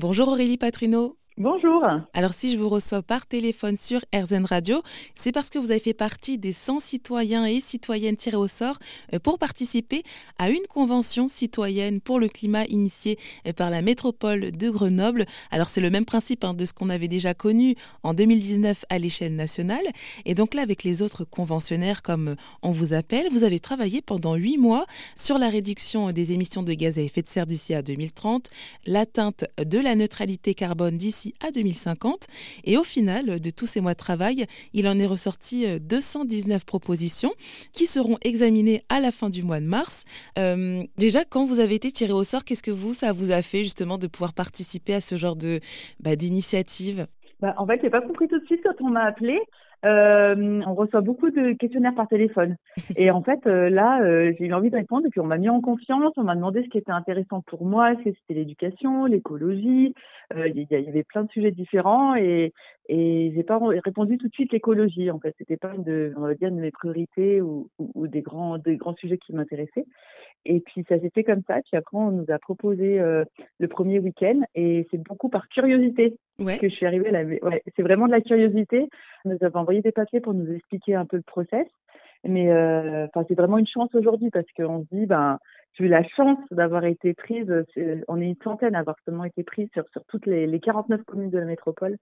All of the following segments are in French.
Bonjour Aurélie Patrino. Bonjour. Alors si je vous reçois par téléphone sur RZN Radio, c'est parce que vous avez fait partie des 100 citoyens et citoyennes tirés au sort euh, pour participer à une convention citoyenne pour le climat initiée euh, par la métropole de Grenoble. Alors c'est le même principe hein, de ce qu'on avait déjà connu en 2019 à l'échelle nationale. Et donc là, avec les autres conventionnaires, comme euh, on vous appelle, vous avez travaillé pendant huit mois sur la réduction des émissions de gaz à effet de serre d'ici à 2030, l'atteinte de la neutralité carbone d'ici à 2050. Et au final de tous ces mois de travail, il en est ressorti 219 euh, propositions qui seront examinées à la fin du mois de mars. Euh, déjà, quand vous avez été tiré au sort, qu'est-ce que vous, ça vous a fait justement de pouvoir participer à ce genre de bah, d'initiative? Bah, En fait, j'ai pas compris tout de suite quand on m'a appelé. Euh, on reçoit beaucoup de questionnaires par téléphone. Et en fait, euh, là, euh, j'ai eu envie de répondre et puis on m'a mis en confiance, on m'a demandé ce qui était intéressant pour moi, c'était l'éducation, l'écologie, il y, avait plein de sujets différents et, et j'ai pas répondu tout de suite l'écologie. En fait, c'était pas une de, on va dire, de mes priorités ou, ou, des grands, des grands sujets qui m'intéressaient. Et puis ça s'est fait comme ça. Puis après, on nous a proposé le premier week-end et c'est beaucoup par curiosité que je suis arrivée là. Ouais, c'est vraiment de la curiosité. On nous avait envoyé des papiers pour nous expliquer un peu le process. Mais euh, c'est vraiment une chance aujourd'hui parce qu'on se dit, ben, j'ai eu la chance d'avoir été prise. On est une centaine à avoir seulement été prise sur, sur toutes les, les 49 communes de la métropole.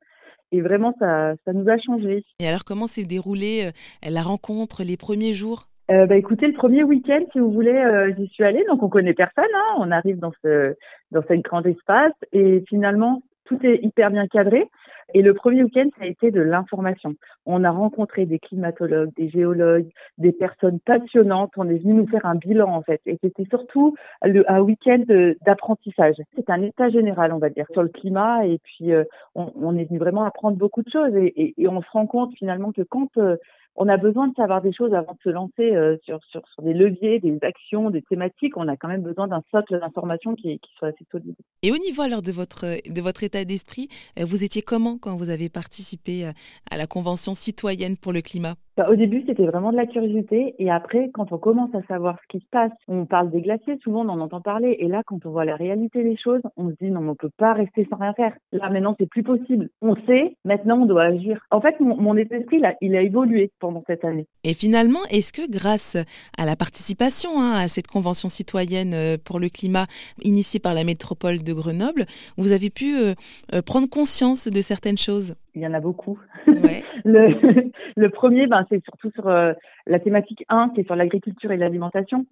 Et vraiment, ça, ça nous a changé. Et alors, comment s'est déroulée euh, la rencontre, les premiers jours? Euh, bah, écoutez, le premier week-end, si vous voulez, euh, j'y suis allée, donc on connaît personne. Hein, on arrive dans ce dans grand espace et finalement tout est hyper bien cadré. Et le premier week-end, ça a été de l'information. On a rencontré des climatologues, des géologues, des personnes passionnantes. On est venu nous faire un bilan, en fait. Et c'était surtout le, un week-end d'apprentissage. C'est un état général, on va dire, sur le climat. Et puis, euh, on, on, est venu vraiment apprendre beaucoup de choses. Et, et, et on se rend compte finalement que quand euh, on a besoin de savoir des choses avant de se lancer euh, sur, sur, sur, des leviers, des actions, des thématiques. On a quand même besoin d'un socle d'informations qui, qui, soit assez solide. Et au niveau alors de votre, de votre état d'esprit, euh, vous étiez comment quand vous avez participé euh, à la Convention citoyenne pour le climat? Bah, au début, c'était vraiment de la curiosité. Et après, quand on commence à savoir ce qui se passe, on parle des glaciers, souvent on en entend parler. Et là, quand on voit la réalité des choses, on se dit non, on ne peut pas rester sans rien faire. Là, maintenant, c'est plus possible. On sait, maintenant, on doit agir. En fait, mon, mon état d'esprit, là, il a évolué pendant cette année. Et finalement, est-ce que grâce à la participation hein, à cette convention citoyenne euh, pour le climat initiée par la métropole de Grenoble, vous avez pu euh, euh, prendre conscience de certaines choses? Il y en a beaucoup. le, le, premier, ben, c'est surtout sur euh, la thématique 1, qui est sur l'agriculture et l'alimentation.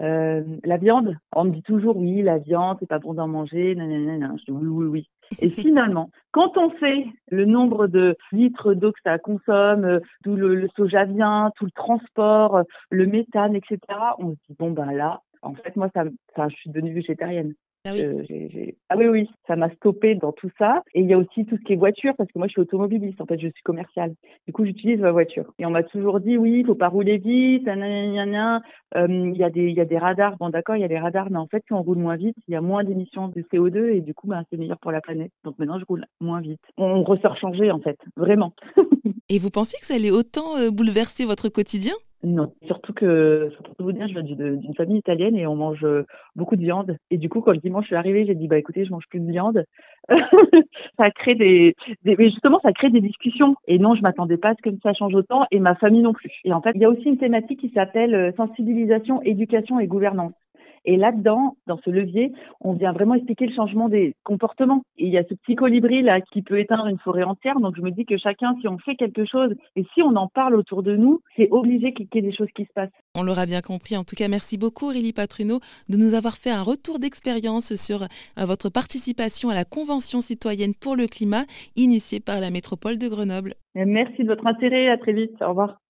Euh, la viande, on me dit toujours oui, la viande, c'est pas bon d'en manger, nanana. Je dis oui, oui, oui. Et finalement, quand on sait le nombre de litres d'eau que ça consomme, euh, d'où le, le, soja vient, tout le transport, le méthane, etc., on se dit bon ben là, en fait moi ça, ça je suis devenue végétarienne. Ah oui. Euh, ah oui, oui, ça m'a stoppé dans tout ça. Et il y a aussi tout ce qui est voiture, parce que moi, je suis automobiliste. En fait, je suis commerciale. Du coup, j'utilise ma voiture. Et on m'a toujours dit, oui, il faut pas rouler vite. Euh, il y a des, y a des radars. Bon, d'accord, il y a des radars, mais en fait, si on roule moins vite, il y a moins d'émissions de CO2 et du coup, ben, c'est meilleur pour la planète. Donc maintenant, je roule moins vite. On ressort changé, en fait, vraiment. et vous pensez que ça allait autant euh, bouleverser votre quotidien? Non, surtout que, pour vous dire, je viens d'une famille italienne et on mange beaucoup de viande. Et du coup, quand le dimanche je suis arrivée, j'ai dit, bah écoutez, je mange plus de viande. ça crée des, des, mais justement, ça crée des discussions. Et non, je m'attendais pas à ce que ça change autant et ma famille non plus. Et en fait, il y a aussi une thématique qui s'appelle euh, sensibilisation, éducation et gouvernance. Et là-dedans, dans ce levier, on vient vraiment expliquer le changement des comportements. Et il y a ce petit colibri là qui peut éteindre une forêt entière. Donc je me dis que chacun, si on fait quelque chose et si on en parle autour de nous, c'est obligé qu'il y ait des choses qui se passent. On l'aura bien compris. En tout cas, merci beaucoup Aurélie Patruno de nous avoir fait un retour d'expérience sur euh, votre participation à la Convention citoyenne pour le climat initiée par la métropole de Grenoble. Merci de votre intérêt. À très vite. Au revoir.